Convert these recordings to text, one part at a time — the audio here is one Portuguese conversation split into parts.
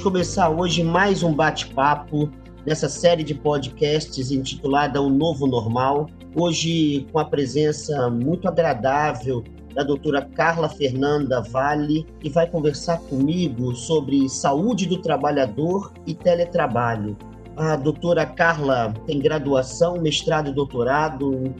Vamos começar hoje mais um bate-papo nessa série de podcasts intitulada O Novo Normal. Hoje com a presença muito agradável da doutora Carla Fernanda Vale, que vai conversar comigo sobre saúde do trabalhador e teletrabalho. A doutora Carla tem graduação, mestrado e doutorado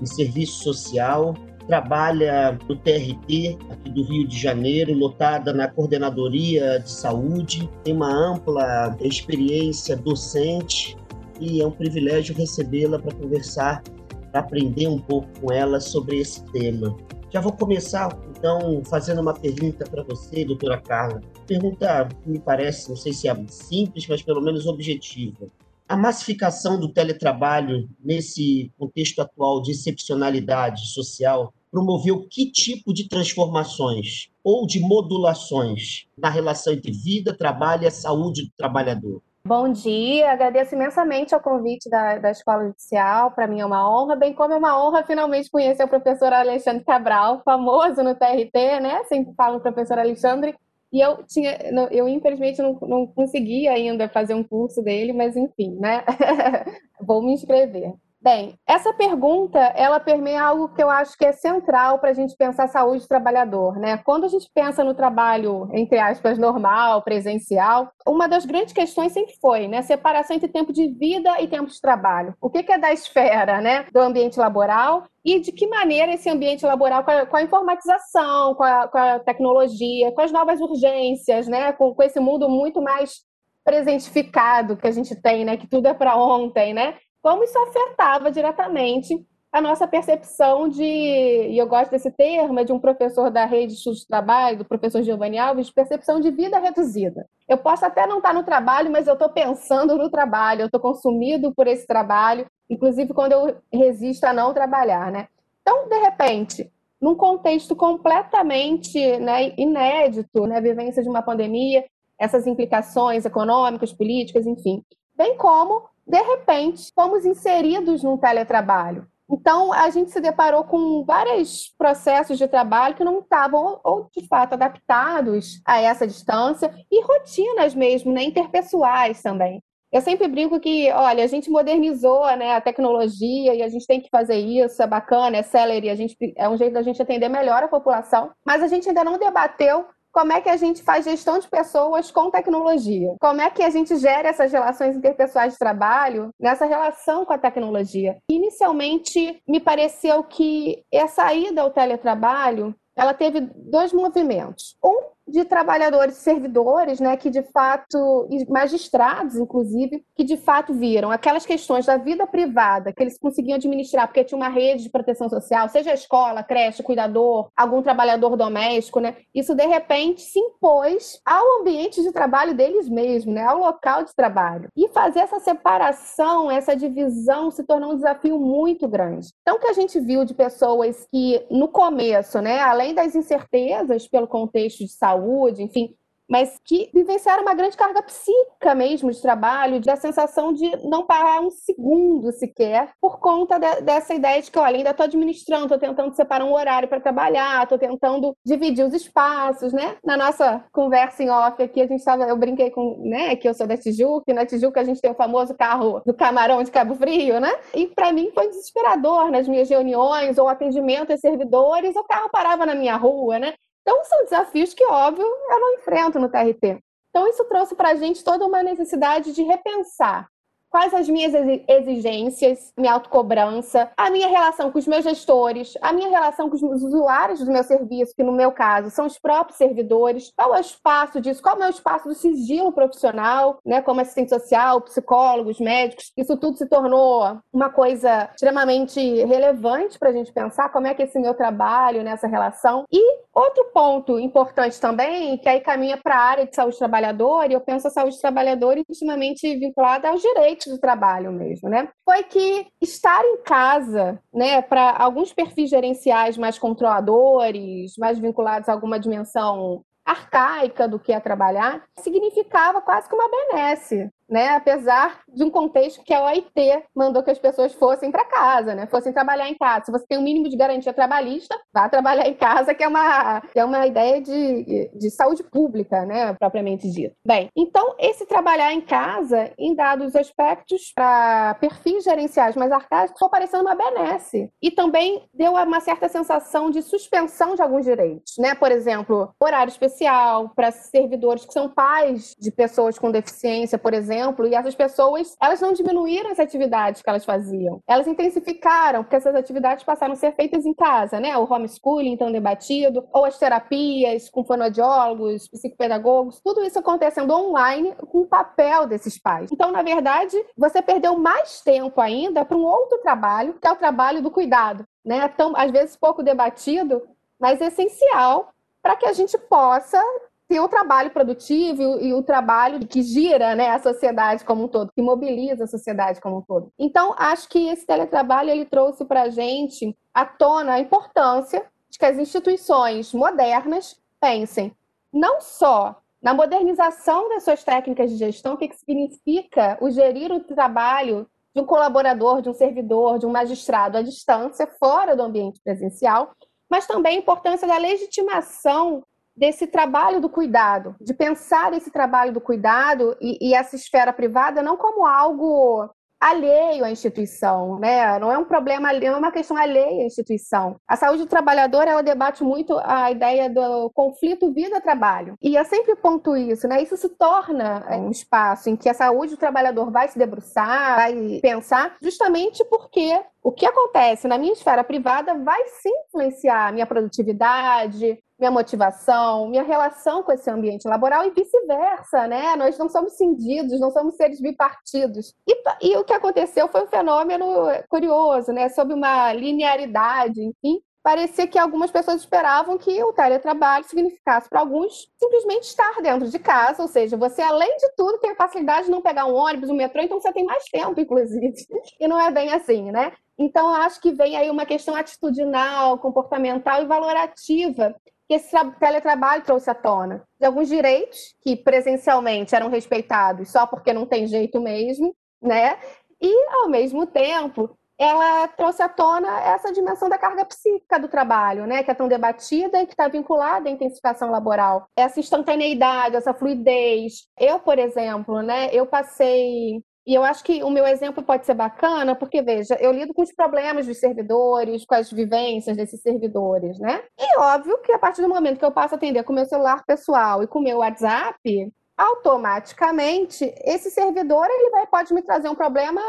em serviço social, trabalha no TRT aqui do Rio de Janeiro, lotada na Coordenadoria de Saúde, tem uma ampla experiência docente e é um privilégio recebê-la para conversar, para aprender um pouco com ela sobre esse tema. Já vou começar, então, fazendo uma pergunta para você, doutora Carla. Pergunta que me parece, não sei se é simples, mas pelo menos objetiva. A massificação do teletrabalho nesse contexto atual de excepcionalidade social promoveu que tipo de transformações ou de modulações na relação entre vida, trabalho e saúde do trabalhador? Bom dia, agradeço imensamente ao convite da, da Escola Judicial, para mim é uma honra, bem como é uma honra finalmente conhecer o professor Alexandre Cabral, famoso no TRT, né? Sempre falo professor Alexandre, e eu tinha, eu infelizmente não, não consegui ainda fazer um curso dele, mas enfim, né? Vou me inscrever. Bem, essa pergunta ela permeia algo que eu acho que é central para a gente pensar saúde do trabalhador, né? Quando a gente pensa no trabalho entre aspas normal, presencial, uma das grandes questões sempre foi, né, separação entre tempo de vida e tempo de trabalho. O que é da esfera, né, do ambiente laboral e de que maneira esse ambiente laboral, com a, com a informatização, com a, com a, tecnologia, com as novas urgências, né, com, com esse mundo muito mais presentificado que a gente tem, né, que tudo é para ontem, né? Como isso afetava diretamente a nossa percepção de, e eu gosto desse termo, é de um professor da rede de estudos de trabalho, do professor Giovanni Alves, percepção de vida reduzida. Eu posso até não estar no trabalho, mas eu estou pensando no trabalho, eu estou consumido por esse trabalho, inclusive quando eu resisto a não trabalhar, né? Então, de repente, num contexto completamente né, inédito, né, a vivência de uma pandemia, essas implicações econômicas, políticas, enfim, bem como de repente, fomos inseridos num teletrabalho. Então, a gente se deparou com vários processos de trabalho que não estavam, ou de fato, adaptados a essa distância, e rotinas mesmo, né, interpessoais também. Eu sempre brinco que, olha, a gente modernizou né, a tecnologia e a gente tem que fazer isso, é bacana, é celery, a gente, é um jeito da gente atender melhor a população, mas a gente ainda não debateu como é que a gente faz gestão de pessoas com tecnologia? Como é que a gente gera essas relações interpessoais de trabalho nessa relação com a tecnologia? Inicialmente, me pareceu que a saída ao teletrabalho ela teve dois movimentos. Um de trabalhadores servidores, né, que de fato, magistrados, inclusive, que de fato viram aquelas questões da vida privada que eles conseguiam administrar, porque tinha uma rede de proteção social, seja escola, creche, cuidador, algum trabalhador doméstico, né? Isso de repente se impôs ao ambiente de trabalho deles mesmos, né, ao local de trabalho. E fazer essa separação, essa divisão se tornou um desafio muito grande. Então, o que a gente viu de pessoas que no começo, né, além das incertezas pelo contexto de saúde, saúde, enfim, mas que vivenciaram uma grande carga psíquica mesmo de trabalho, de a sensação de não parar um segundo sequer, por conta de, dessa ideia de que, olha, ainda estou administrando, estou tentando separar um horário para trabalhar, estou tentando dividir os espaços, né? Na nossa conversa em off aqui, a gente estava, eu brinquei com, né, que eu sou da Tijuca, e na Tijuca a gente tem o famoso carro do camarão de Cabo Frio, né? E para mim foi desesperador nas minhas reuniões ou atendimento a servidores, o carro parava na minha rua, né? Então, são desafios que, óbvio, eu não enfrento no TRT. Então, isso trouxe para a gente toda uma necessidade de repensar quais as minhas exigências, minha autocobrança, a minha relação com os meus gestores, a minha relação com os usuários do meu serviço, que no meu caso são os próprios servidores, qual é o espaço disso, qual é o espaço do sigilo profissional, né, como assistente social, psicólogos, médicos, isso tudo se tornou uma coisa extremamente relevante para a gente pensar como é que esse meu trabalho nessa relação. E outro ponto importante também, que aí caminha para a área de saúde trabalhador, e eu penso a saúde trabalhador intimamente vinculada aos direitos de trabalho mesmo, né? Foi que estar em casa, né, para alguns perfis gerenciais mais controladores, mais vinculados a alguma dimensão arcaica do que é trabalhar, significava quase que uma benesse. Né? Apesar de um contexto que a OIT mandou que as pessoas fossem para casa, né? Fossem trabalhar em casa. Se você tem um mínimo de garantia trabalhista, vá trabalhar em casa, que é uma, que é uma ideia de, de saúde pública, né? Propriamente dito. Bem, então esse trabalhar em casa, em dados aspectos para perfis gerenciais mais arcaicos, foi parecendo uma benesse. E também deu uma certa sensação de suspensão de alguns direitos, né? Por exemplo, horário especial para servidores que são pais de pessoas com deficiência, por exemplo, e essas pessoas, elas não diminuíram as atividades que elas faziam. Elas intensificaram, porque essas atividades passaram a ser feitas em casa, né? O homeschooling, então, debatido, ou as terapias com fonoaudiólogos, psicopedagogos, tudo isso acontecendo online com o papel desses pais. Então, na verdade, você perdeu mais tempo ainda para um outro trabalho, que é o trabalho do cuidado, né? Tão, às vezes pouco debatido, mas essencial para que a gente possa ter o trabalho produtivo e o trabalho que gira né, a sociedade como um todo, que mobiliza a sociedade como um todo. Então, acho que esse teletrabalho ele trouxe para a gente à tona a importância de que as instituições modernas pensem não só na modernização das suas técnicas de gestão, o que significa o gerir o trabalho de um colaborador, de um servidor, de um magistrado à distância, fora do ambiente presencial, mas também a importância da legitimação desse trabalho do cuidado, de pensar esse trabalho do cuidado e, e, essa esfera privada não como algo alheio à instituição, né? Não é um problema, não é uma questão alheia à instituição. A saúde do trabalhador, ela debate muito a ideia do conflito vida-trabalho. E eu sempre ponto isso, né? Isso se torna é, um espaço em que a saúde do trabalhador vai se debruçar, vai pensar, justamente porque o que acontece na minha esfera privada vai sim influenciar a minha produtividade, minha motivação, minha relação com esse ambiente laboral e vice-versa, né? Nós não somos cindidos, não somos seres bipartidos. E, e, o que aconteceu foi um fenômeno curioso, né? Sob uma linearidade, enfim. Parecia que algumas pessoas esperavam que o teletrabalho significasse para alguns simplesmente estar dentro de casa, ou seja, você, além de tudo, tem a facilidade de não pegar um ônibus, um metrô, então você tem mais tempo, inclusive. E não é bem assim, né? Então, acho que vem aí uma questão atitudinal, comportamental e valorativa que esse teletrabalho trouxe à tona. De alguns direitos que presencialmente eram respeitados só porque não tem jeito mesmo, né? E, ao mesmo tempo, ela trouxe à tona essa dimensão da carga psíquica do trabalho, né, que é tão debatida e que está vinculada à intensificação laboral. Essa instantaneidade, essa fluidez. Eu, por exemplo, né, eu passei e eu acho que o meu exemplo pode ser bacana, porque, veja, eu lido com os problemas dos servidores, com as vivências desses servidores, né? E óbvio que a partir do momento que eu passo a atender com o meu celular pessoal e com o meu WhatsApp, automaticamente esse servidor ele vai, pode me trazer um problema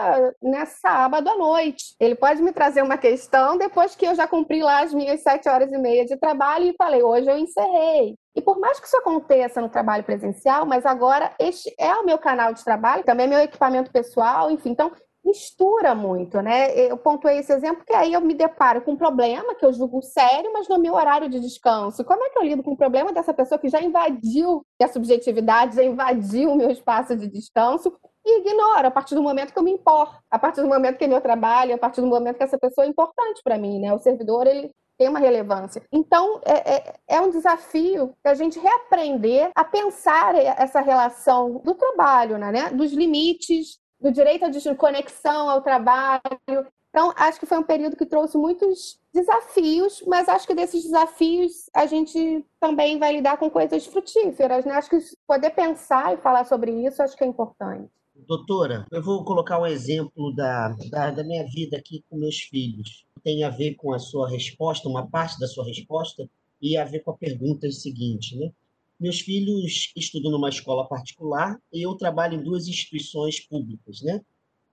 né, sábado à noite. Ele pode me trazer uma questão depois que eu já cumpri lá as minhas sete horas e meia de trabalho e falei, hoje eu encerrei. E por mais que isso aconteça no trabalho presencial, mas agora este é o meu canal de trabalho, também é meu equipamento pessoal, enfim. Então, mistura muito, né? Eu pontuei esse exemplo que aí eu me deparo com um problema que eu julgo sério, mas no meu horário de descanso. Como é que eu lido com o problema dessa pessoa que já invadiu a subjetividade, já invadiu o meu espaço de descanso e ignoro a partir do momento que eu me importo, a partir do momento que é meu trabalho, a partir do momento que essa pessoa é importante para mim, né? O servidor, ele tem uma relevância. Então, é, é, é, um desafio a gente reaprender a pensar essa relação do trabalho, né? dos limites, do direito à conexão ao trabalho. Então, acho que foi um período que trouxe muitos desafios, mas acho que desses desafios a gente também vai lidar com coisas frutíferas, né? Acho que poder pensar e falar sobre isso acho que é importante. Doutora, eu vou colocar um exemplo da, da, da minha vida aqui com meus filhos. Tem a ver com a sua resposta, uma parte da sua resposta, e a ver com a pergunta seguinte, né? Meus filhos estudam numa escola particular e eu trabalho em duas instituições públicas, né?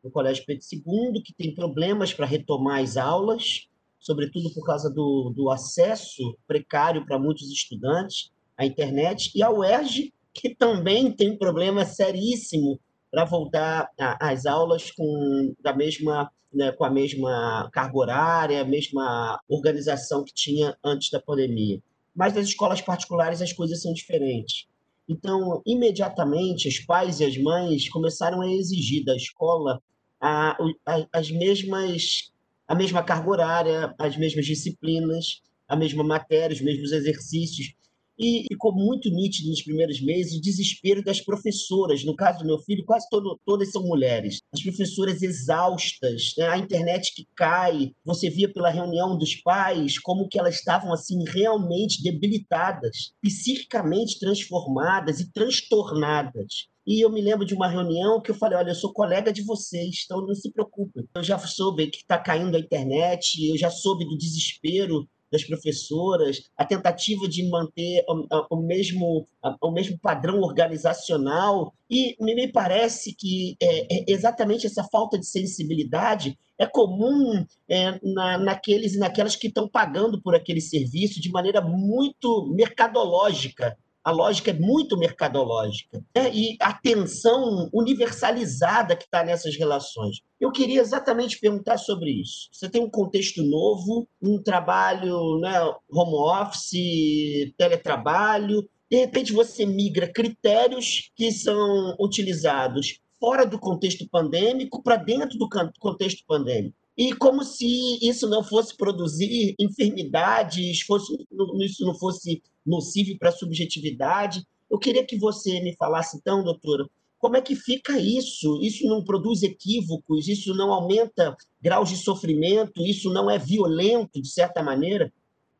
No Colégio Pedro II, que tem problemas para retomar as aulas, sobretudo por causa do, do acesso precário para muitos estudantes à internet, e a UERJ, que também tem problema seríssimo para voltar às aulas com, da mesma, né, com a mesma carga horária, a mesma organização que tinha antes da pandemia mas nas escolas particulares as coisas são diferentes. Então, imediatamente, os pais e as mães começaram a exigir da escola a, a, as mesmas, a mesma carga horária, as mesmas disciplinas, a mesma matéria, os mesmos exercícios. E ficou muito nítido nos primeiros meses o desespero das professoras. No caso do meu filho, quase todo, todas são mulheres. As professoras exaustas, né? a internet que cai. Você via pela reunião dos pais como que elas estavam assim realmente debilitadas, psiquicamente transformadas e transtornadas. E eu me lembro de uma reunião que eu falei: olha, eu sou colega de vocês, então não se preocupem. Eu já soube que está caindo a internet, eu já soube do desespero das professoras, a tentativa de manter o, o, mesmo, o mesmo padrão organizacional. E me parece que é, é exatamente essa falta de sensibilidade é comum é, na, naqueles e naquelas que estão pagando por aquele serviço de maneira muito mercadológica a lógica é muito mercadológica né? e a tensão universalizada que está nessas relações. Eu queria exatamente perguntar sobre isso. Você tem um contexto novo, um trabalho né, home office, teletrabalho, de repente você migra critérios que são utilizados fora do contexto pandêmico para dentro do contexto pandêmico. E como se isso não fosse produzir enfermidades, fosse, isso não fosse nocivo para a subjetividade. Eu queria que você me falasse, então, doutora, como é que fica isso? Isso não produz equívocos? Isso não aumenta graus de sofrimento? Isso não é violento, de certa maneira?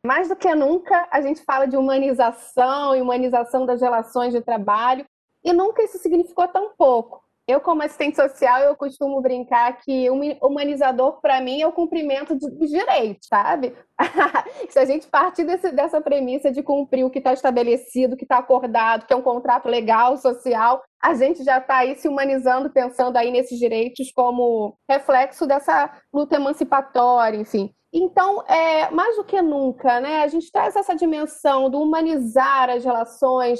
Mais do que nunca, a gente fala de humanização e humanização das relações de trabalho, e nunca isso significou tão pouco. Eu, como assistente social, eu costumo brincar que humanizador, para mim, é o cumprimento dos direitos, sabe? Se a gente partir desse, dessa premissa de cumprir o que está estabelecido, que está acordado, que é um contrato legal, social, a gente já está aí se humanizando, pensando aí nesses direitos como reflexo dessa luta emancipatória, enfim. Então, é, mais do que nunca, né, a gente traz essa dimensão do humanizar as relações,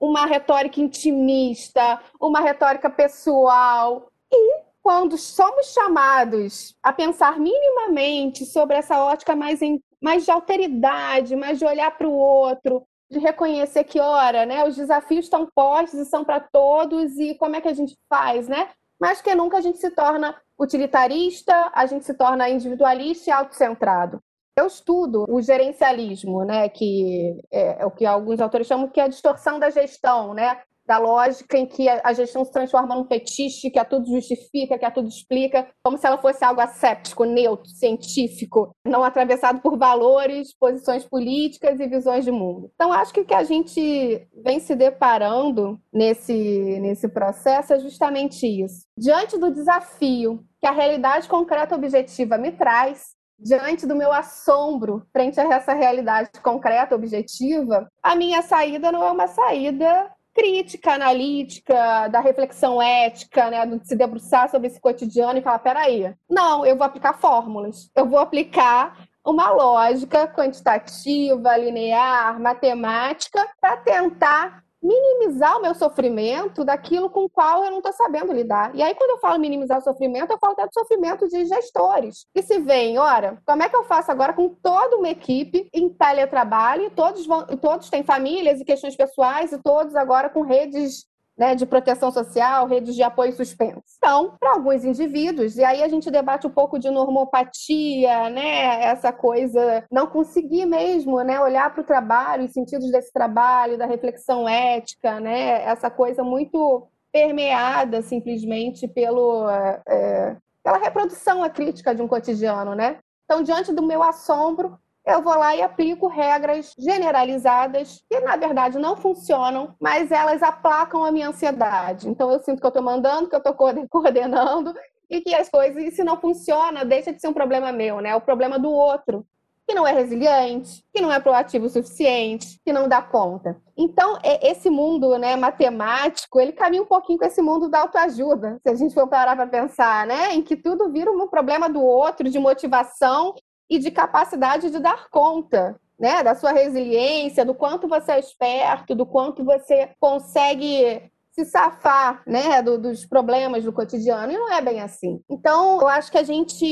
uma retórica intimista, uma retórica pessoal. E quando somos chamados a pensar minimamente sobre essa ótica mais, em, mais de alteridade, mais de olhar para o outro, de reconhecer que, ora, né, os desafios estão postos e são para todos, e como é que a gente faz, né? Mais que nunca a gente se torna utilitarista, a gente se torna individualista e autocentrado. Eu estudo o gerencialismo, né, que é, é, o que alguns autores chamam que é a distorção da gestão, né, da lógica em que a gestão se transforma num fetiche, que a tudo justifica, que a tudo explica, como se ela fosse algo asséptico, neutro, científico, não atravessado por valores, posições políticas e visões de mundo. Então, acho que o que a gente vem se deparando nesse, nesse processo é justamente isso. Diante do desafio que a realidade concreta objetiva me traz, diante do meu assombro frente a essa realidade concreta, objetiva, a minha saída não é uma saída crítica, analítica, da reflexão ética, né, de se debruçar sobre esse cotidiano e falar, peraí, não, eu vou aplicar fórmulas, eu vou aplicar uma lógica quantitativa, linear, matemática, para tentar minimizar o meu sofrimento daquilo com o qual eu não estou sabendo lidar. E aí, quando eu falo minimizar o sofrimento, eu falo até do sofrimento de gestores. E se vem, ora, como é que eu faço agora com toda uma equipe em teletrabalho, todos, vão, todos têm famílias e questões pessoais, e todos agora com redes né, de proteção social, redes de apoio suspenso. Então, para alguns indivíduos, e aí a gente debate um pouco de normopatia, né, essa coisa, não conseguir mesmo né, olhar para o trabalho, os sentidos desse trabalho, da reflexão ética, né, essa coisa muito permeada simplesmente pelo, é, pela reprodução acrítica de um cotidiano, né? Então, diante do meu assombro, eu vou lá e aplico regras generalizadas que, na verdade, não funcionam, mas elas aplacam a minha ansiedade. Então, eu sinto que eu estou mandando, que eu estou coordenando e que as coisas, se não funciona, deixa de ser um problema meu, né? É o problema do outro, que não é resiliente, que não é proativo o suficiente, que não dá conta. Então, esse mundo né, matemático, ele caminha um pouquinho com esse mundo da autoajuda, se a gente for parar para pensar, né? Em que tudo vira um problema do outro, de motivação e de capacidade de dar conta né, da sua resiliência, do quanto você é esperto, do quanto você consegue se safar né, do, dos problemas do cotidiano, e não é bem assim. Então, eu acho que a gente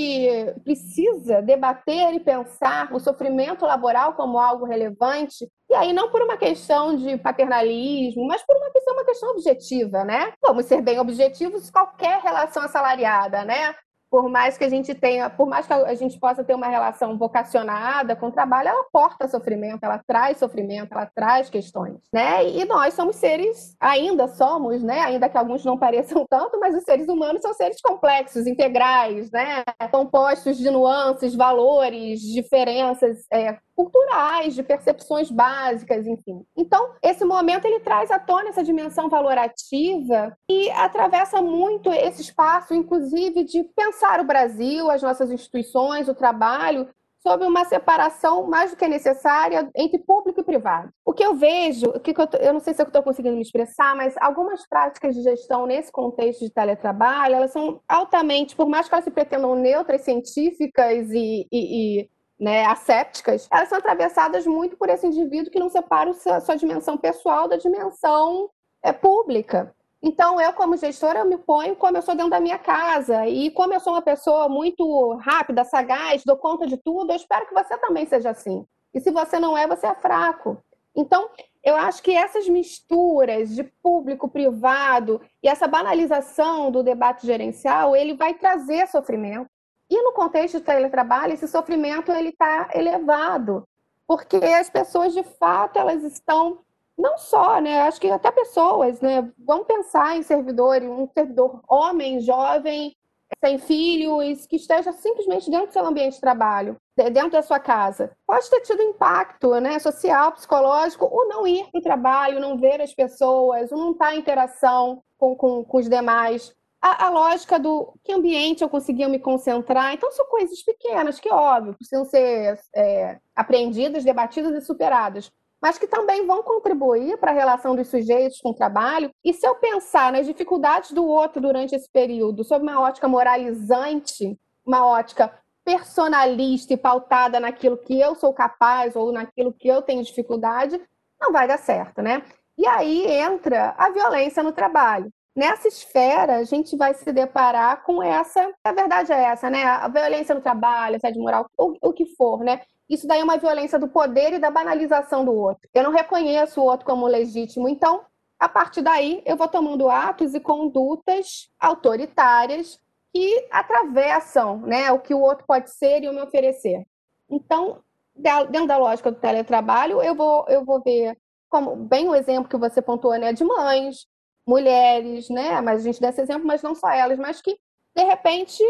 precisa debater e pensar o sofrimento laboral como algo relevante, e aí não por uma questão de paternalismo, mas por uma questão, uma questão objetiva, né? Vamos ser bem objetivos qualquer relação assalariada, né? Por mais que a gente tenha, por mais que a gente possa ter uma relação vocacionada com o trabalho, ela porta sofrimento, ela traz sofrimento, ela traz questões, né? E nós somos seres, ainda somos, né? Ainda que alguns não pareçam tanto, mas os seres humanos são seres complexos, integrais, né? Compostos de nuances, valores, diferenças é, culturais, de percepções básicas, enfim. Então, esse momento ele traz à tona essa dimensão valorativa e atravessa muito esse espaço, inclusive, de pensar o Brasil, as nossas instituições, o trabalho, sobre uma separação mais do que necessária entre público e privado. O que eu vejo, o que eu, eu não sei se eu estou conseguindo me expressar, mas algumas práticas de gestão nesse contexto de teletrabalho, elas são altamente, por mais que elas se pretendam neutras, científicas e, e, e né, assépticas, elas são atravessadas muito por esse indivíduo que não separa a sua dimensão pessoal da dimensão é, pública. Então, eu, como gestora, eu me ponho como eu sou dentro da minha casa. E como eu sou uma pessoa muito rápida, sagaz, dou conta de tudo, eu espero que você também seja assim. E se você não é, você é fraco. Então, eu acho que essas misturas de público, privado e essa banalização do debate gerencial, ele vai trazer sofrimento. E no contexto de teletrabalho, esse sofrimento ele está elevado, porque as pessoas, de fato, elas estão não só, né? Acho que até pessoas, né? Vão pensar em servidor, um servidor homem, jovem, sem filhos, que esteja simplesmente dentro do seu ambiente de trabalho, dentro da sua casa. Pode ter tido impacto né, social, psicológico, o não ir para o trabalho, não ver as pessoas, o não estar em interação com, com, com os demais. A, a, lógica do que ambiente eu conseguia me concentrar. Então, são coisas pequenas que, óbvio, precisam ser é, apreendidas, debatidas e superadas mas que também vão contribuir para a relação dos sujeitos com o trabalho. E se eu pensar nas dificuldades do outro durante esse período, sob uma ótica moralizante, uma ótica personalista e pautada naquilo que eu sou capaz ou naquilo que eu tenho dificuldade, não vai dar certo, né? E aí entra a violência no trabalho. Nessa esfera, a gente vai se deparar com essa, a verdade é essa, né? A violência no trabalho, assédio moral, o, o que for, né? Isso daí é uma violência do poder e da banalização do outro. Eu não reconheço o outro como legítimo, então, a partir daí, eu vou tomando atos e condutas autoritárias que atravessam né, o que o outro pode ser e o me oferecer. Então, dentro da lógica do teletrabalho, eu vou, eu vou ver como bem o exemplo que você pontuou, né, de mães, mulheres, né, mas a gente dá esse exemplo, mas não só elas, mas que de repente,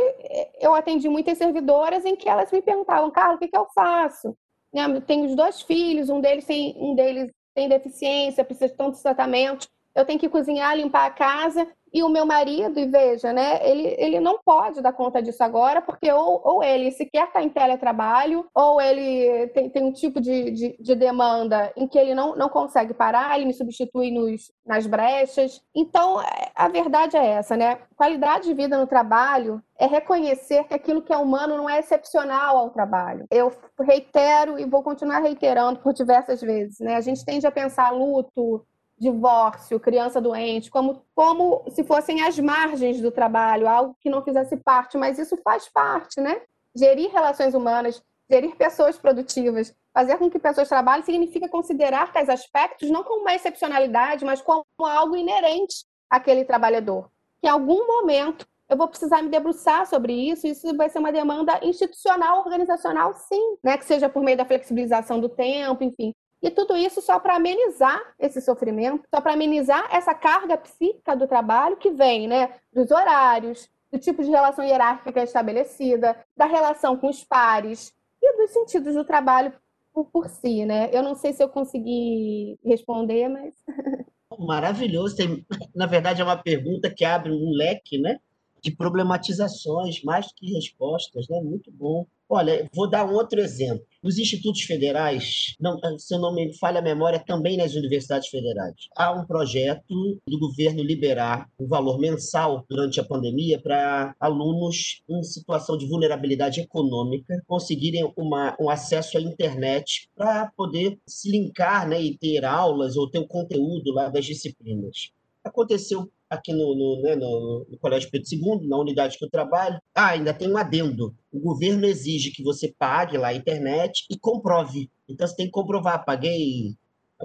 eu atendi muitas servidoras em que elas me perguntavam, Carlos, o que, que eu faço? Eu tenho os dois filhos, um deles tem, um deles tem deficiência, precisa de tantos tratamentos, eu tenho que cozinhar, limpar a casa, e o meu marido, e veja, né, ele, ele não pode dar conta disso agora, porque ou, ou ele sequer está em teletrabalho, ou ele tem, tem um tipo de, de, de, demanda em que ele não, não consegue parar, ele me substitui nos, nas brechas. Então, a verdade é essa, né? Qualidade de vida no trabalho é reconhecer que aquilo que é humano não é excepcional ao trabalho. Eu reitero e vou continuar reiterando por diversas vezes, né? A gente tende a pensar luto, divórcio, criança doente, como, como se fossem as margens do trabalho, algo que não fizesse parte, mas isso faz parte, né? Gerir relações humanas, gerir pessoas produtivas, fazer com que pessoas trabalhem significa considerar tais aspectos não como uma excepcionalidade, mas como algo inerente àquele trabalhador. Que em algum momento eu vou precisar me debruçar sobre isso, isso vai ser uma demanda institucional, organizacional, sim, né? Que seja por meio da flexibilização do tempo, enfim. E tudo isso só para amenizar esse sofrimento, só para amenizar essa carga psíquica do trabalho que vem, né, dos horários, do tipo de relação hierárquica estabelecida, da relação com os pares e dos sentidos do trabalho por, por si, né? Eu não sei se eu consegui responder, mas maravilhoso. Tem, na verdade, é uma pergunta que abre um leque, né, de problematizações mais que respostas, né? Muito bom. Olha, vou dar um outro exemplo. Os institutos federais, não, se eu não me falha a memória, também nas universidades federais. Há um projeto do governo liberar um valor mensal durante a pandemia para alunos em situação de vulnerabilidade econômica conseguirem uma, um acesso à internet para poder se linkar né, e ter aulas ou ter o conteúdo lá das disciplinas. Aconteceu aqui no, no, né, no, no, Colégio Pedro II, na unidade que eu trabalho. Ah, ainda tem um adendo. O governo exige que você pague lá a internet e comprove. Então, você tem que comprovar. Paguei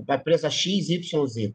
a empresa X, Y,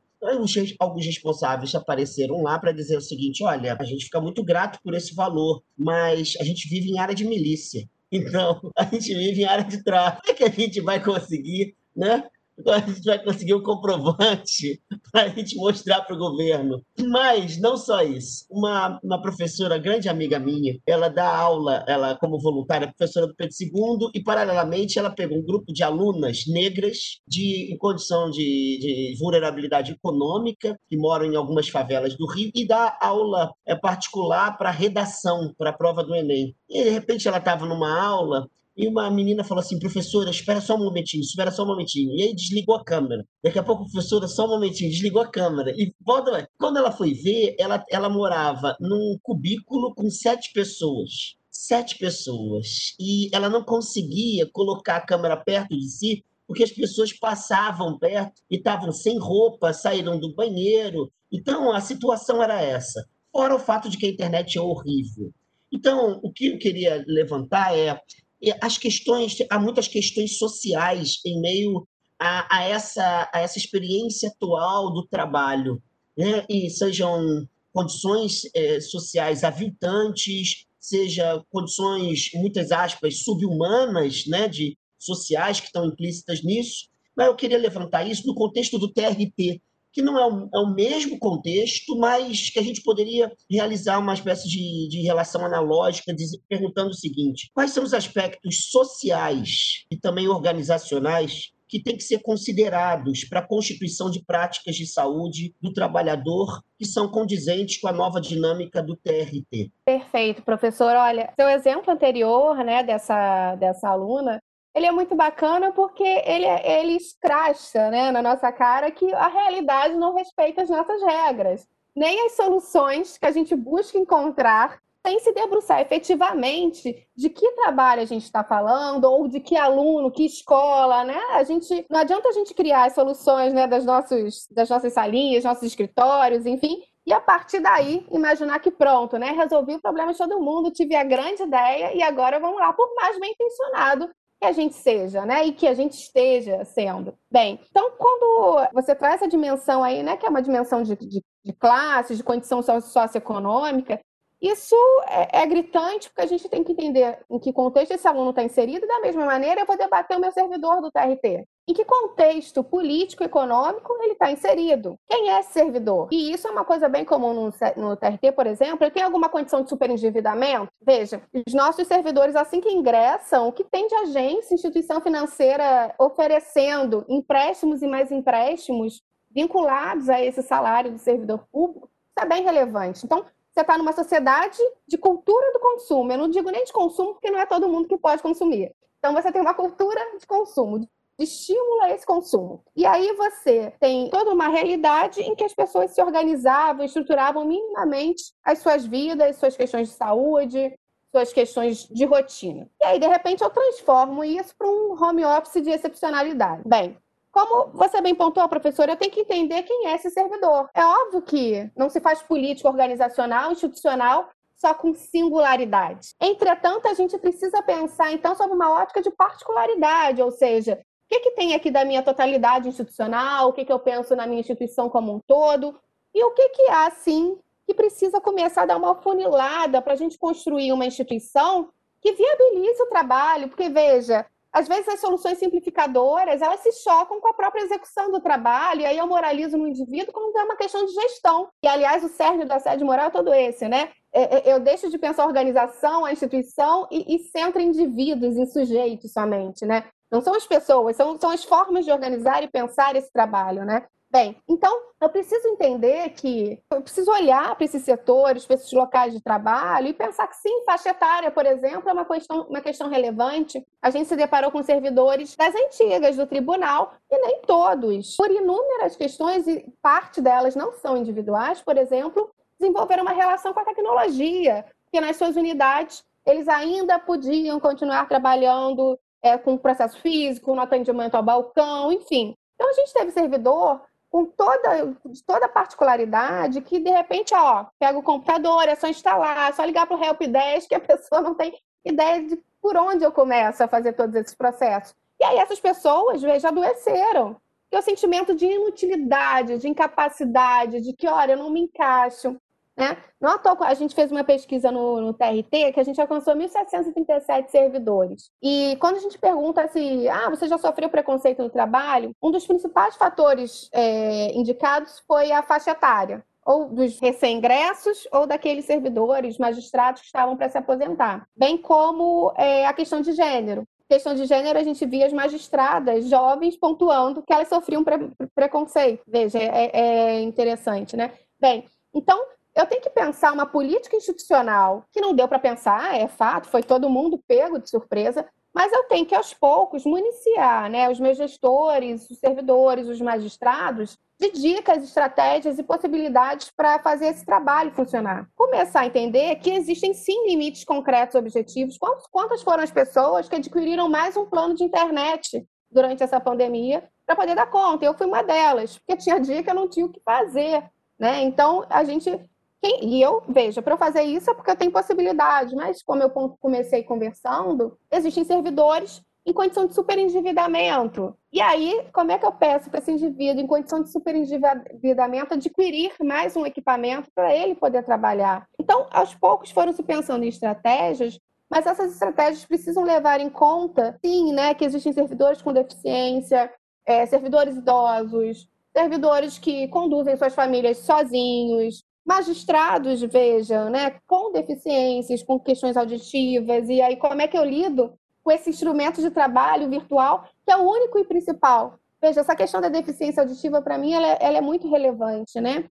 alguns responsáveis apareceram lá para dizer o seguinte: olha, a gente fica muito grato por esse valor, mas a gente vive em área de milícia. Então, a gente vive em área de tráfico. Como é que a gente vai conseguir né, a gente vai conseguir um comprovante para a gente mostrar para o governo. Mas não só isso. Uma, uma professora, grande amiga minha, ela dá aula, ela como voluntária, professora do Pedro II, e paralelamente ela pegou um grupo de alunas negras de, em condição de, de vulnerabilidade econômica, que moram em algumas favelas do Rio, e dá aula é, particular para redação, para a prova do Enem. E de repente ela estava numa aula e uma menina falou assim, professora, espera só um momentinho, espera só um momentinho. E aí desligou a câmera. Daqui a pouco, professora, só um momentinho, desligou a câmera. E volta Quando ela foi ver, ela, ela morava num cubículo com sete pessoas. Sete pessoas. E ela não conseguia colocar a câmera perto de si, porque as pessoas passavam perto e estavam sem roupa, saíram do banheiro. Então, a situação era essa. Fora o fato de que a internet é horrível. Então, o que eu queria levantar é as questões, há muitas questões sociais em meio a, a, essa, a essa experiência atual do trabalho, né? e sejam condições é, sociais aviltantes, seja condições, muitas aspas, subhumanas, né, de sociais que estão implícitas nisso, mas eu queria levantar isso no contexto do TRT, que não é o, é o, mesmo contexto, mas que a gente poderia realizar uma espécie de, de relação analógica, de, perguntando o seguinte: quais são os aspectos sociais e também organizacionais que têm que ser considerados para a constituição de práticas de saúde do trabalhador que são condizentes com a nova dinâmica do TRT. Perfeito, professor. Olha, seu exemplo anterior, né, dessa, dessa aluna, ele é muito bacana porque ele, ele escracha né, na nossa cara que a realidade não respeita as nossas regras, nem as soluções que a gente busca encontrar sem se debruçar efetivamente de que trabalho a gente está falando, ou de que aluno, que escola, né? A gente não adianta a gente criar as soluções né, das, nossos, das nossas salinhas, nossos escritórios, enfim, e a partir daí imaginar que pronto, né? Resolvi o problema de todo mundo, tive a grande ideia e agora vamos lá, por mais bem intencionado que a gente seja, né? E que a gente esteja sendo. Bem, então quando você traz essa dimensão aí, né, que é uma dimensão de, de, de classe, de condição socioeconômica, isso é, é, gritante porque a gente tem que entender em que contexto esse aluno está inserido, da mesma maneira eu vou debater o meu servidor do TRT. Em que contexto político, econômico ele está inserido? Quem é esse servidor? E isso é uma coisa bem comum no, no TRT, por exemplo. Ele tem alguma condição de superendividamento? Veja, os nossos servidores, assim que ingressam, o que tem de agência, instituição financeira oferecendo empréstimos e mais empréstimos vinculados a esse salário do servidor público, isso é bem relevante. Então, você está numa sociedade de cultura do consumo. Eu não digo nem de consumo, porque não é todo mundo que pode consumir. Então, você tem uma cultura de consumo, estimula esse consumo. E aí você tem toda uma realidade em que as pessoas se organizavam, estruturavam minimamente as suas vidas, suas questões de saúde, suas questões de rotina. E aí, de repente, eu transformo isso para um home office de excepcionalidade. Bem, como você bem pontuou, professor, eu tenho que entender quem é esse servidor. É óbvio que não se faz política organizacional, institucional, só com singularidade. Entretanto, a gente precisa pensar, então, sobre uma ótica de particularidade, ou seja, que, que tem aqui da minha totalidade institucional, o que, que eu penso na minha instituição como um todo, e o que, que há, sim, que precisa começar a dar uma funilada para a gente construir uma instituição que viabilize o trabalho, porque, veja, às vezes as soluções simplificadoras, elas se chocam com a própria execução do trabalho, e aí eu moralizo no indivíduo quando é uma questão de gestão. E, aliás, o cerne da sede moral é todo esse, né? É, é, eu deixo de pensar a organização, a instituição, e, e centro indivíduos e sujeitos somente, né? Não são as pessoas, são, são as formas de organizar e pensar esse trabalho, né? Bem, então eu preciso entender que eu preciso olhar para esses setores, para esses locais de trabalho e pensar que sim, faixa etária, por exemplo, é uma questão, uma questão relevante. A gente se deparou com servidores das antigas do tribunal e nem todos, por inúmeras questões, e parte delas não são individuais, por exemplo, desenvolveram uma relação com a tecnologia, que nas suas unidades eles ainda podiam continuar trabalhando é, com processo físico, no atendimento ao balcão, enfim. Então a gente teve servidor com toda, toda particularidade que, de repente, ó, pega o computador, é só instalar, é só ligar para o Help Desk, que a pessoa não tem ideia de por onde eu começo a fazer todos esses processos. E aí essas pessoas, veja, adoeceram. E o sentimento de inutilidade, de incapacidade, de que, olha, eu não me encaixo. Né? Não a gente fez uma pesquisa no, no TRT que a gente alcançou 1.737 servidores. E quando a gente pergunta se ah, você já sofreu preconceito no trabalho, um dos principais fatores é, indicados foi a faixa etária ou dos recém-ingressos ou daqueles servidores, magistrados que estavam para se aposentar, bem como é, a questão de gênero. Questão de gênero, a gente via as magistradas jovens pontuando que elas sofriam pre preconceito. Veja, é, é interessante, né? Bem, então eu tenho que pensar uma política institucional que não deu para pensar, é fato, foi todo mundo pego de surpresa, mas eu tenho que, aos poucos, municiar né, os meus gestores, os servidores, os magistrados, de dicas, estratégias e possibilidades para fazer esse trabalho funcionar. Começar a entender que existem sim limites concretos objetivos. Quantas foram as pessoas que adquiriram mais um plano de internet durante essa pandemia para poder dar conta? Eu fui uma delas, porque tinha dia que eu não tinha o que fazer. Né? Então, a gente quem, e eu, veja, para eu fazer isso é porque eu tenho possibilidade, mas como eu comecei conversando, existem servidores em condição de superendividamento. E aí, como é que eu peço para esse indivíduo, em condição de superendividamento, adquirir mais um equipamento para ele poder trabalhar? Então, aos poucos foram se pensando em estratégias, mas essas estratégias precisam levar em conta, sim, né, que existem servidores com deficiência, é, servidores idosos, servidores que conduzem suas famílias sozinhos, magistrados, vejam, né, com deficiências, com questões auditivas, e aí como é que eu lido com esse instrumento de trabalho virtual, que é o único e principal? Veja, essa questão da deficiência auditiva, para mim, ela, é, ela, é muito relevante, né?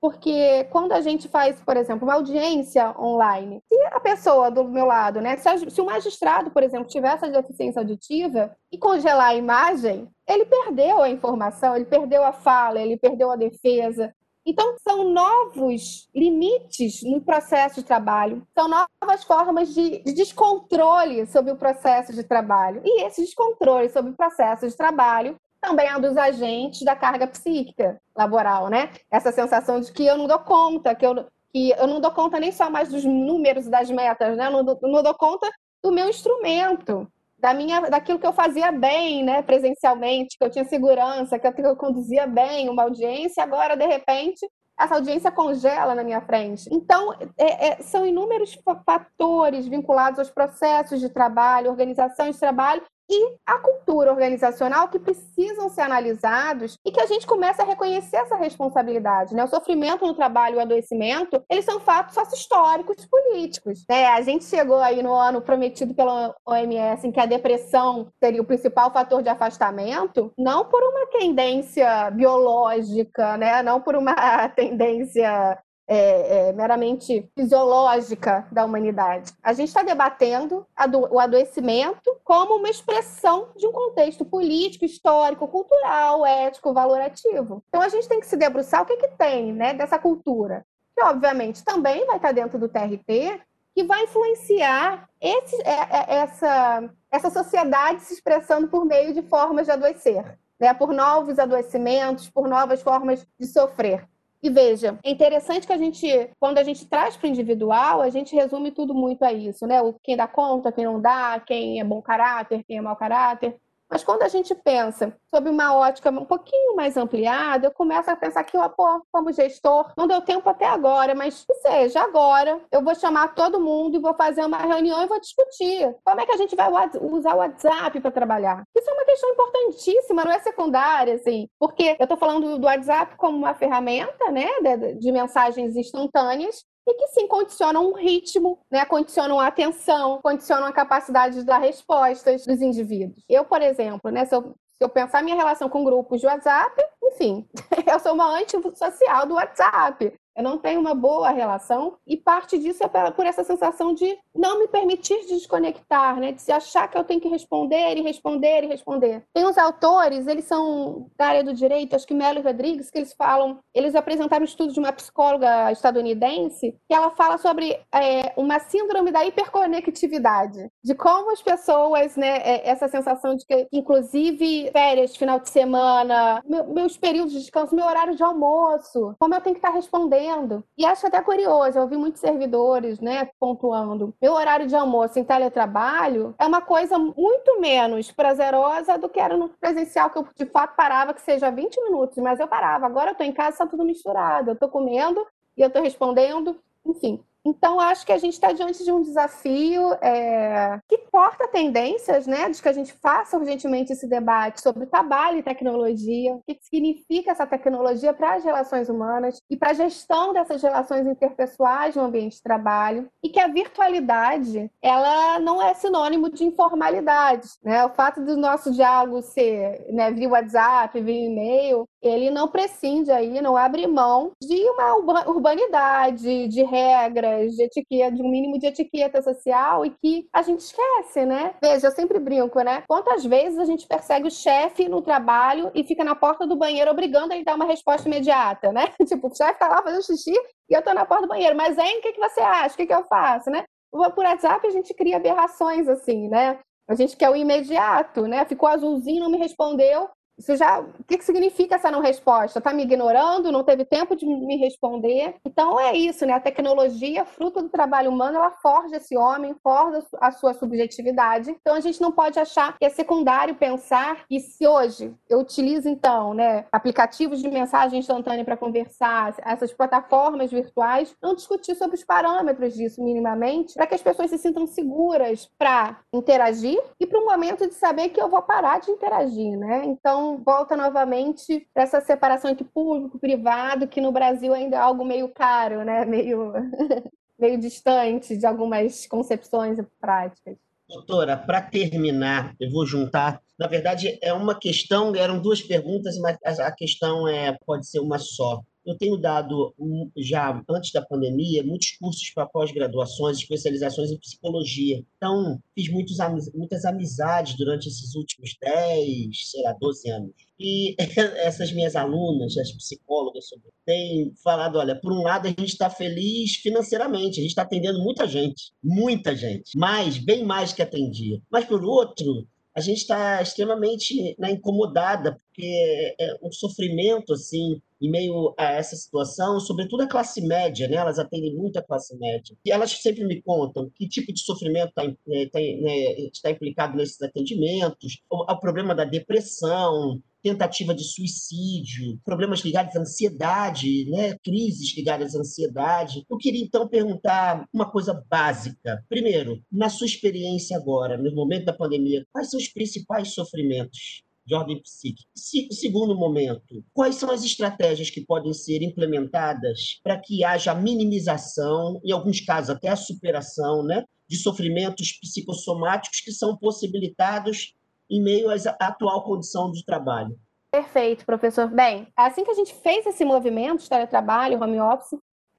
Porque quando a gente faz, por exemplo, uma audiência online, se a pessoa do meu lado, né, se, se o magistrado, por exemplo, tiver essa deficiência auditiva e congelar a imagem, ele perdeu a informação, ele perdeu a fala, ele perdeu a defesa. Então, são novos limites no processo de trabalho, são novas formas de, de descontrole sobre o processo de trabalho. E esse descontrole sobre o processo de trabalho também é um dos agentes da carga psíquica laboral, né? Essa sensação de que eu não dou conta, que eu, que eu não dou conta nem só mais dos números e das metas, né? Eu não dou, não dou conta do meu instrumento da minha, daquilo que eu fazia bem, né, presencialmente, que eu tinha segurança, que eu, que eu conduzia bem uma audiência, agora, de repente, essa audiência congela na minha frente. Então, é, é, são inúmeros fatores vinculados aos processos de trabalho, organização de trabalho, e a cultura organizacional que precisam ser analisados e que a gente começa a reconhecer essa responsabilidade. Né? O sofrimento no trabalho e o adoecimento, eles são fatos sócio-históricos políticos. Né? A gente chegou aí no ano prometido pela OMS em que a depressão seria o principal fator de afastamento, não por uma tendência biológica, né? não por uma tendência é, é, meramente fisiológica da humanidade. A gente está debatendo o adoecimento como uma expressão de um contexto político, histórico, cultural, ético, valorativo. Então a gente tem que se debruçar o que, que tem né, dessa cultura, que obviamente também vai estar tá dentro do TRT, que vai influenciar esse, é, é, essa, essa sociedade se expressando por meio de formas de adoecer. Né, por novos adoecimentos, por novas formas de sofrer. E veja, é interessante que a gente, quando a gente traz para o individual, a gente resume tudo muito a isso, né? O quem dá conta, quem não dá, quem é bom caráter, quem é mau caráter. Mas quando a gente pensa sob uma ótica um pouquinho mais ampliada, eu começo a pensar que, ó, pô, como gestor, não deu tempo até agora, mas que seja agora, eu vou chamar todo mundo e vou fazer uma reunião e vou discutir. Como é que a gente vai usar o WhatsApp para trabalhar? Isso é uma questão importantíssima, não é secundária, assim, porque eu estou falando do WhatsApp como uma ferramenta, né, de, de mensagens instantâneas, e que sim condicionam um ritmo, né? condicionam a atenção, condicionam a capacidade de dar respostas dos indivíduos. Eu, por exemplo, né, se eu, se eu pensar minha relação com grupos de WhatsApp, enfim, eu sou uma antissocial do WhatsApp eu não tenho uma boa relação e parte disso é por essa sensação de não me permitir desconectar, né? De se achar que eu tenho que responder e responder e responder. Tem uns autores, eles são da área do direito, acho que Melo Rodrigues, que eles falam, eles apresentaram um estudo de uma psicóloga estadunidense que ela fala sobre é, uma síndrome da hiperconectividade, de como as pessoas, né, é, essa sensação de que, inclusive, férias, final de semana, meu, meus períodos de descanso, meu horário de almoço, como eu tenho que estar respondendo E acho até curioso, eu ouvi muitos servidores, né, pontuando. Meu horário de almoço em teletrabalho é uma coisa muito menos prazerosa do que era no presencial, que eu de fato parava que seja 20 minutos, mas eu parava. Agora eu estou em casa, está tudo misturado. Eu estou comendo e eu estou respondendo, enfim. Então, acho que a gente está diante de um desafio é, que porta tendências, né, de que a gente faça urgentemente esse debate sobre trabalho e tecnologia, o que significa essa tecnologia para as relações humanas e para a gestão dessas relações interpessoais no ambiente de trabalho, e que a virtualidade ela não é sinônimo de informalidade. Né? O fato do nosso diálogo ser né, via WhatsApp, via e-mail, ele não prescinde aí, não abre mão de uma urbanidade, de regras, de etiqueta, de um mínimo de etiqueta social e que a gente esquece, né? Veja, eu sempre brinco, né? Quantas vezes a gente persegue o chefe no trabalho e fica na porta do banheiro obrigando ele a dar uma resposta imediata, né? tipo, o chefe tá lá fazendo xixi e eu tô na porta do banheiro, mas hein, o que, que você acha? O que, que eu faço, né? Por WhatsApp a gente cria aberrações assim, né? A gente quer o imediato, né? Ficou azulzinho, não me respondeu, isso já. O que, que significa essa não resposta? Está me ignorando? Não teve tempo de me responder? Então é isso, né? A tecnologia, fruto do trabalho humano, ela forja esse homem, forja a sua subjetividade. Então a gente não pode achar que é secundário pensar que se hoje eu utilizo, então, né, aplicativos de mensagem instantânea para conversar, essas plataformas virtuais, não discutir sobre os parâmetros disso minimamente, para que as pessoas se sintam seguras para interagir e para o momento de saber que eu vou parar de interagir, né? Então, volta novamente para essa separação entre público e privado, que no Brasil ainda é algo meio caro, né? meio, meio distante de algumas concepções e práticas. Doutora, para terminar, eu vou juntar. Na verdade, é uma questão, eram duas perguntas, mas a questão é pode ser uma só. Eu tenho dado, já antes da pandemia, muitos cursos para pós-graduações, especializações em psicologia. Então, fiz muitos, muitas amizades durante esses últimos 10, sei lá, 12 anos. E essas minhas alunas, as psicólogas, têm falado: olha, por um lado, a gente está feliz financeiramente, a gente está atendendo muita gente, muita gente, mais, bem mais que atendia. Mas, por outro, a gente está extremamente né, incomodada, porque é um sofrimento, assim, em meio a essa situação, sobretudo a classe média, né? elas atendem muito a classe média. E elas sempre me contam que tipo de sofrimento está, né, tá, né, está implicado nesses atendimentos, o, o problema da depressão, tentativa de suicídio, problemas ligados à ansiedade, né? crises ligadas à ansiedade. Eu queria então perguntar uma coisa básica. Primeiro, na sua experiência agora, no momento da pandemia, quais são os principais sofrimentos de ordem psíquica. segundo momento, quais são as estratégias que podem ser implementadas para que haja minimização, em alguns casos até a superação, né, de sofrimentos psicossomáticos que são possibilitados em meio à atual condição de trabalho. Perfeito, professor. Bem, assim que a gente fez esse movimento de teletrabalho, home office,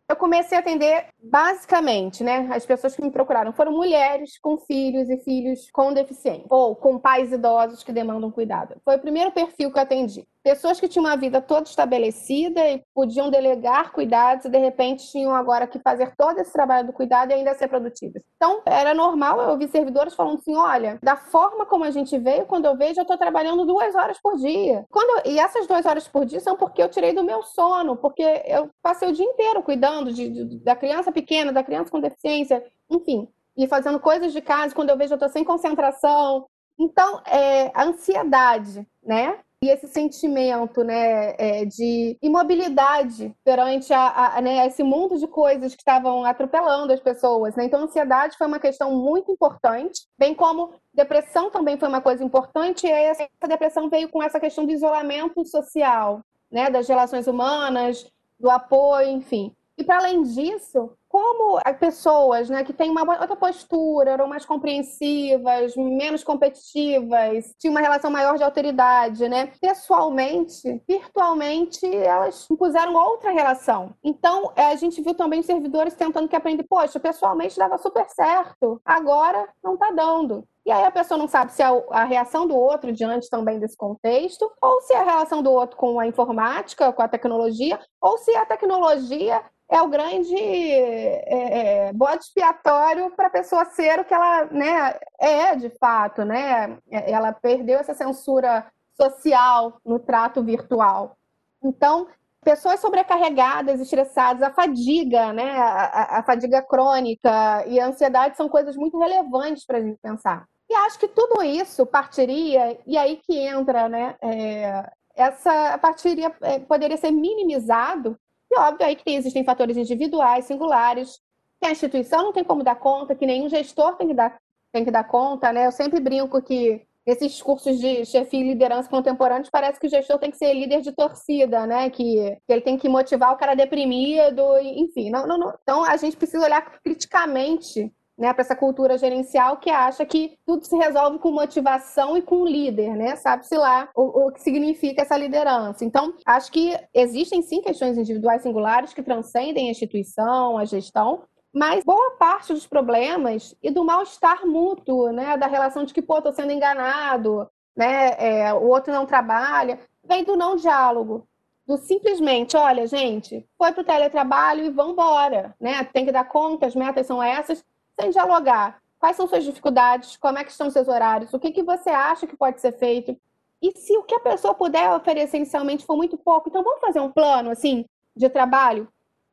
eu comecei a atender basicamente, né? As pessoas que me procuraram foram mulheres com filhos e filhos com deficiência, ou com pais idosos que demandam cuidado. Foi o primeiro perfil que eu atendi pessoas que tinham uma vida toda estabelecida e podiam delegar cuidados e de repente tinham agora que fazer todo esse trabalho do cuidado e ainda ser produtivas. Então, era normal eu ouvir servidores falando assim: olha, da forma como a gente veio, quando eu vejo, eu estou trabalhando duas horas por dia. Quando eu... E essas duas horas por dia são porque eu tirei do meu sono, porque eu passei o dia inteiro cuidando de, de, da criança pequena, da criança com deficiência, enfim, e fazendo coisas de casa. Quando eu vejo, eu estou sem concentração. Então, é, a ansiedade, né? E esse sentimento né, é, de imobilidade perante a, a né, esse mundo de coisas que estavam atropelando as pessoas. Né? Então, ansiedade foi uma questão muito importante, bem como depressão também foi uma coisa importante, e essa depressão veio com essa questão do isolamento social, né, das relações humanas, do apoio, enfim. E para além disso, como as pessoas né, que têm uma outra postura, eram mais compreensivas, menos competitivas, tinham uma relação maior de autoridade, né? Pessoalmente, virtualmente, elas impuseram outra relação. Então, é, a gente viu também os servidores tentando que aprender, poxa, pessoalmente dava super certo, agora não está dando. E aí a pessoa não sabe se é a reação do outro diante também desse contexto, ou se é a relação do outro com a informática, com a tecnologia, ou se a tecnologia é o grande é, é, bode expiatório para a pessoa ser o que ela né, é de fato. Né? Ela perdeu essa censura social no trato virtual. Então, pessoas sobrecarregadas, estressadas, a fadiga, né? A, a, fadiga crônica e a ansiedade são coisas muito relevantes para a gente pensar. E acho que tudo isso partiria, e aí que entra, né? É, essa partiria é, poderia ser minimizado, e óbvio aí que existem fatores individuais, singulares, que a instituição não tem como dar conta, que nenhum gestor tem que dar, tem que dar conta, né? Eu sempre brinco que esses cursos de chefia e liderança contemporâneos parece que o gestor tem que ser líder de torcida, né? Que, que ele tem que motivar o cara deprimido, enfim. Não, não, não. Então a gente precisa olhar criticamente né, para essa cultura gerencial que acha que tudo se resolve com motivação e com líder, né? Sabe-se lá o, o, que significa essa liderança. Então, acho que existem sim questões individuais singulares que transcendem a instituição, a gestão, mas boa parte dos problemas e do mal-estar mútuo, né, da relação de que, pô, tô sendo enganado, né, é, o outro não trabalha, vem do não diálogo, do simplesmente, olha, gente, foi para o teletrabalho e vamos embora, né, tem que dar conta, as metas são essas, sem dialogar. Quais são suas dificuldades? Como é que estão seus horários? O que, que você acha que pode ser feito? E se o que a pessoa puder oferecer inicialmente for muito pouco, então vamos fazer um plano, assim, de trabalho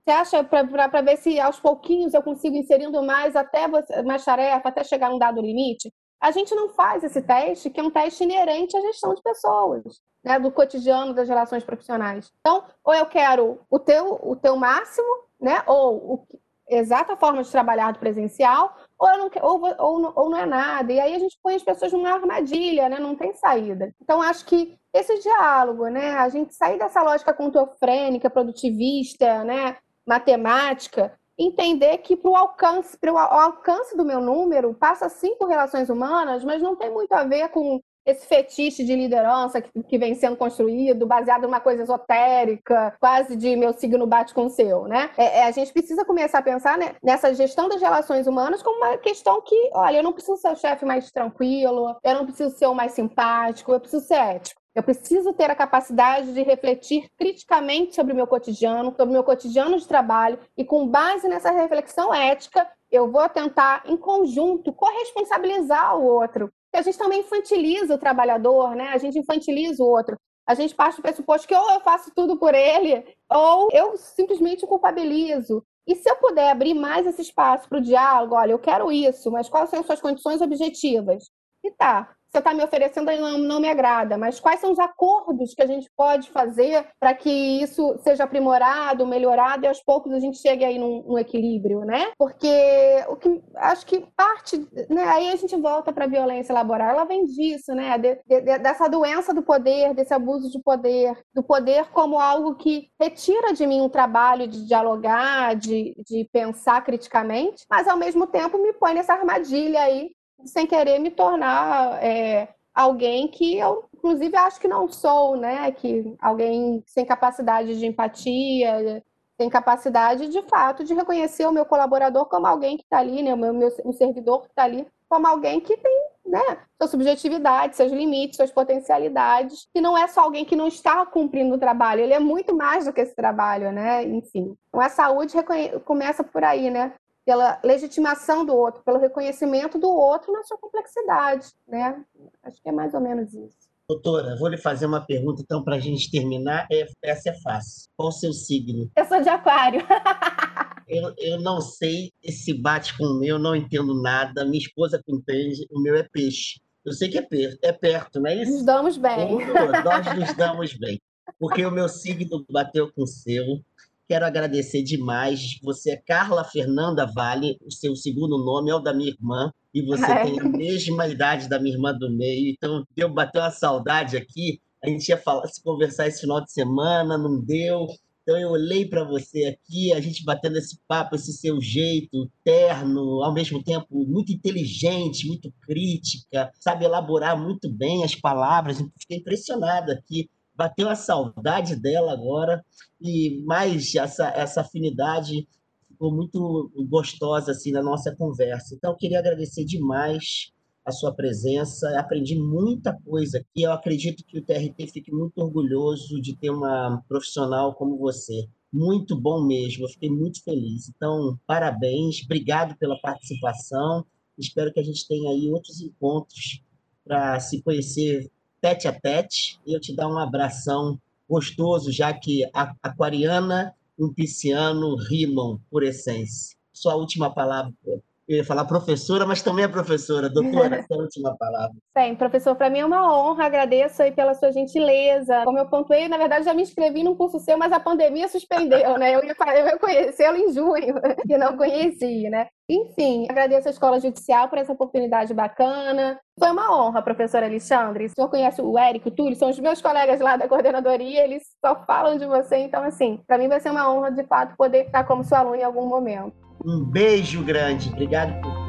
você acha para ver se aos pouquinhos eu consigo inserindo mais até você, mais tarefa, até chegar num dado limite? A gente não faz esse teste, que é um teste inerente à gestão de pessoas, né, do cotidiano das relações profissionais. Então, ou eu quero o teu, o teu máximo, né, ou o, exata forma de trabalhar do presencial, ou, não, ou, ou, ou não é nada. E aí a gente põe as pessoas numa armadilha, né, não tem saída. Então, acho que esse diálogo, né, a gente sair dessa lógica controfrênica, produtivista, né, matemática, entender que para o alcance, alcance do meu número, passa por relações humanas, mas não tem muito a ver com esse fetiche de liderança que, que vem sendo construído, baseado numa coisa esotérica, quase de meu signo bate com o seu, né? É, é, a gente precisa começar a pensar né, nessa gestão das relações humanas como uma questão que, olha, eu não preciso ser o chefe mais tranquilo, eu não preciso ser o mais simpático, eu preciso ser ético. Eu preciso ter a capacidade de refletir criticamente sobre o meu cotidiano, sobre o meu cotidiano de trabalho, e com base nessa reflexão ética, eu vou tentar, em conjunto, corresponsabilizar o outro. Porque a gente também infantiliza o trabalhador, né? A gente infantiliza o outro. A gente parte do pressuposto que ou eu faço tudo por ele, ou eu simplesmente culpabilizo. E se eu puder abrir mais esse espaço para o diálogo, olha, eu quero isso, mas quais são as suas condições objetivas? E tá, você está me oferecendo não, não me agrada, mas quais são os acordos que a gente pode fazer para que isso seja aprimorado, melhorado e aos poucos a gente chegue aí num, num equilíbrio, né? Porque o que acho que parte, né? Aí a gente volta para a violência laboral, ela vem disso, né? De, de, dessa doença do poder, desse abuso de poder, do poder como algo que retira de mim um trabalho de dialogar, de, de pensar criticamente, mas ao mesmo tempo me põe nessa armadilha aí sem querer me tornar é, alguém que eu, inclusive, acho que não sou, né? Que alguém sem capacidade de empatia, sem capacidade, de fato, de reconhecer o meu colaborador como alguém que está ali, né? O meu, meu servidor que está ali, como alguém que tem né, sua subjetividade, seus limites, suas potencialidades, e não é só alguém que não está cumprindo o trabalho, ele é muito mais do que esse trabalho, né? Enfim. Então a saúde começa por aí, né? Pela legitimação do outro, pelo reconhecimento do outro na sua complexidade, né? Acho que é mais ou menos isso. Doutora, vou lhe fazer uma pergunta, então, para a gente terminar. É, essa é fácil. Qual o seu signo? Eu sou de aquário. eu, eu não sei, esse bate com o meu, não entendo nada. Minha esposa entende, o meu é peixe. Eu sei que é perto, é perto, não é isso? Nos damos bem. Nós nos damos bem. Porque o meu signo bateu com o seu. Quero agradecer demais. Você é Carla Fernanda Vale, o seu segundo nome é o da minha irmã, e você é. tem a mesma idade da minha irmã do meio. Então, deu bater uma saudade aqui. A gente ia falar, se conversar esse final de semana, não deu. Então, eu olhei para você aqui, a gente batendo esse papo, esse seu jeito terno, ao mesmo tempo muito inteligente, muito crítica, sabe elaborar muito bem as palavras. Fiquei impressionada aqui bateu a saudade dela agora e mais essa, essa afinidade ficou muito gostosa assim na nossa conversa. Então, eu queria agradecer demais a sua presença, aprendi muita coisa aqui. Eu acredito que o TRT fique muito orgulhoso de ter uma profissional como você. Muito bom mesmo, eu fiquei muito feliz. Então, parabéns, obrigado pela participação. Espero que a gente tenha aí outros encontros para se conhecer tete a tete e eu te dar um abração gostoso, já que a aquariana e o pisciano rimam por essência. Sua última palavra, eu ia falar professora, mas também é professora. Doutora, sua última palavra. Bem, professor, para mim é uma honra, agradeço aí pela sua gentileza. Como eu pontuei, na verdade já me inscrevi num curso seu, mas a pandemia suspendeu, né? Eu ia, eu ia conhecê-lo em junho, e não conhecia, né? Enfim, agradeço à Escola Judicial por essa oportunidade bacana. Foi uma honra, professor Alexandre. O senhor conhece o Érico, o Túlio, são os meus colegas lá da coordenadoria, eles só falam de você, então, assim, para mim vai ser uma honra, de fato, poder estar como sua aluna em algum momento. Um beijo grande. Obrigado por